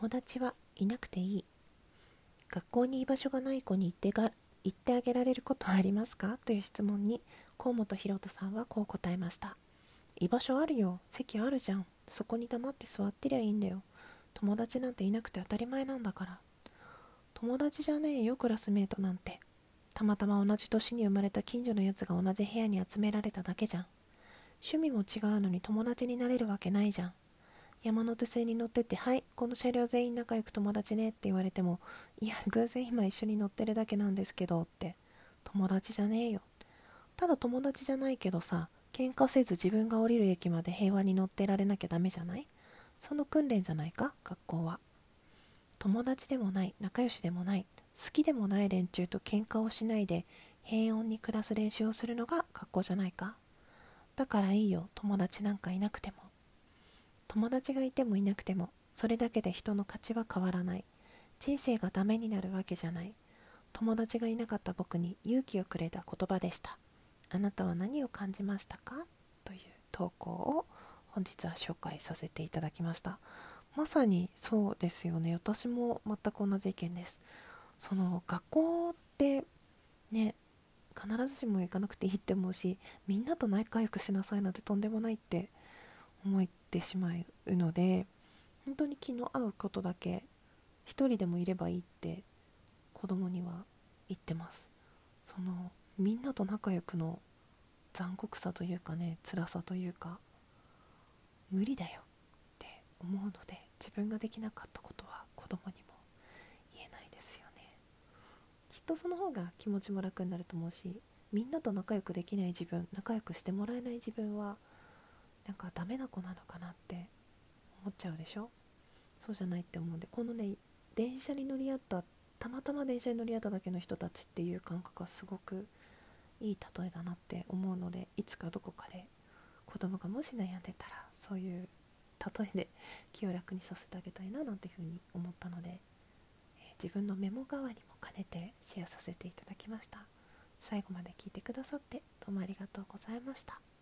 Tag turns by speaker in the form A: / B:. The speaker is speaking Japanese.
A: 友達はいなくていい。学校に居場所がない子に言ってが言ってあげられることはありますか？という質問に河本ひろさんはこう答えました。居場所あるよ。席あるじゃん。そこに黙って座ってりゃいいんだよ。友達なんていなくて当たり前なんだから。友達じゃねえよクラスメートなんて。たまたま同じ年に生まれた近所のやつが同じ部屋に集められただけじゃん。趣味も違うのに友達になれるわけないじゃん。山手線に乗ってって「はいこの車両全員仲良く友達ね」って言われても「いや偶然今一緒に乗ってるだけなんですけど」って友達じゃねえよただ友達じゃないけどさ喧嘩せず自分が降りる駅まで平和に乗ってられなきゃダメじゃない？その訓練じゃないか？学校は。友達でもない仲良しでもない好きでもない連中と喧嘩をしないで平穏に暮らす練習をするのが学校じゃないか？だからいいよ友達なんかいなくても。友達がいてもいなくてもそれだけで人の価値は変わらない。人生がダメになるわけじゃない。友達がいなかった僕に勇気をくれた言葉でした。あなたは何を感じましたか？という投稿を本日は紹介させていただきました。まさにそうですよね。私も全く同じ意見です。その学校ってね必ずしも行かなくていいって思うしみんなと仲良くしなさいなんてとんでもないって思ってしまうので本当に気の合うことだけ一人でもいればいいって子供には言ってます。そのみんなと仲良くの残酷さというかね辛さというか無理だよって思うので自分ができなかったことは子供にも言えないですよね。きっとその方が気持ちも楽になると思うしみんなと仲良くできない自分仲良くしてもらえない自分はなんかダメな子なのかなって思っちゃうでしょ？そうじゃないって思うんでこのね電車に乗り合ったたまたま電車に乗り合っただけの人たちっていう感覚はすごくいい例えだなって思うのでいつかどこかで子供がもし悩んでたらそういう例えで気を楽にさせてあげたいななんていうふうに思ったので、え、自分のメモ代わりも兼ねてシェアさせていただきました最後まで聞いてくださってどうもありがとうございました。